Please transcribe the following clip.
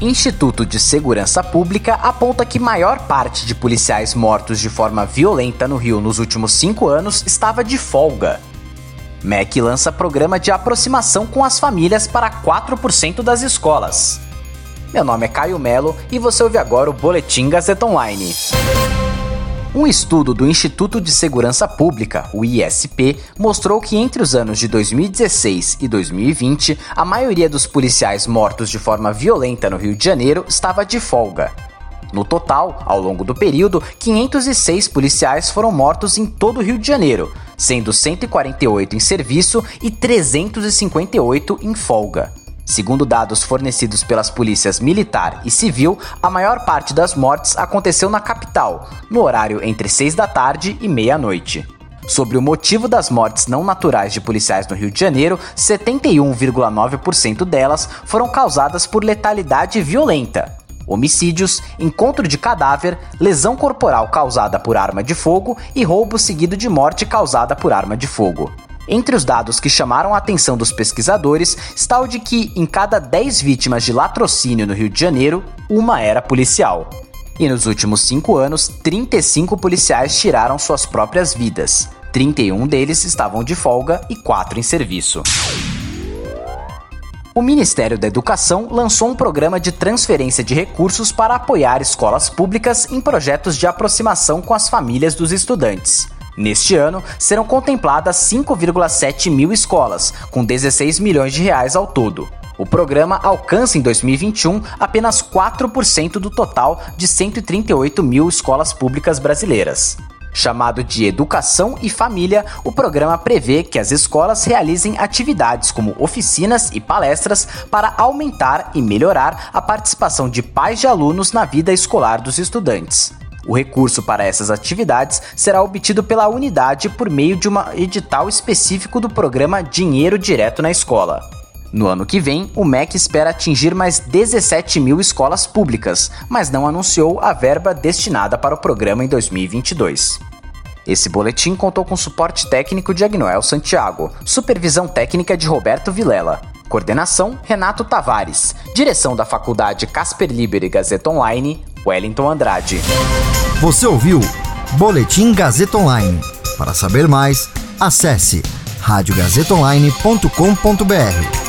Instituto de Segurança Pública aponta que maior parte de policiais mortos de forma violenta no Rio nos últimos cinco anos estava de folga. MEC lança programa de aproximação com as famílias para 4% das escolas. Meu nome é Caio Melo e você ouve agora o Boletim Gazeta Online. Um estudo do Instituto de Segurança Pública, o ISP, mostrou que entre os anos de 2016 e 2020, a maioria dos policiais mortos de forma violenta no Rio de Janeiro estava de folga. No total, ao longo do período, 506 policiais foram mortos em todo o Rio de Janeiro, sendo 148 em serviço e 358 em folga. Segundo dados fornecidos pelas polícias militar e civil, a maior parte das mortes aconteceu na capital, no horário entre 6 da tarde e meia-noite. Sobre o motivo das mortes não naturais de policiais no Rio de Janeiro, 71,9% delas foram causadas por letalidade violenta. Homicídios, encontro de cadáver, lesão corporal causada por arma de fogo e roubo seguido de morte causada por arma de fogo. Entre os dados que chamaram a atenção dos pesquisadores está o de que, em cada 10 vítimas de latrocínio no Rio de Janeiro, uma era policial. E nos últimos cinco anos, 35 policiais tiraram suas próprias vidas. 31 deles estavam de folga e 4 em serviço. O Ministério da Educação lançou um programa de transferência de recursos para apoiar escolas públicas em projetos de aproximação com as famílias dos estudantes. Neste ano, serão contempladas 5,7 mil escolas, com 16 milhões de reais ao todo. O programa alcança em 2021 apenas 4% do total de 138 mil escolas públicas brasileiras. Chamado de Educação e Família, o programa prevê que as escolas realizem atividades como oficinas e palestras para aumentar e melhorar a participação de pais de alunos na vida escolar dos estudantes. O recurso para essas atividades será obtido pela unidade por meio de um edital específico do programa Dinheiro Direto na Escola. No ano que vem, o MEC espera atingir mais 17 mil escolas públicas, mas não anunciou a verba destinada para o programa em 2022. Esse boletim contou com suporte técnico de Agnoel Santiago, supervisão técnica de Roberto Vilela, coordenação Renato Tavares, direção da Faculdade Casper Liber e Gazeta Online, Wellington Andrade. Você ouviu Boletim Gazeta Online. Para saber mais, acesse radiogazetaonline.com.br.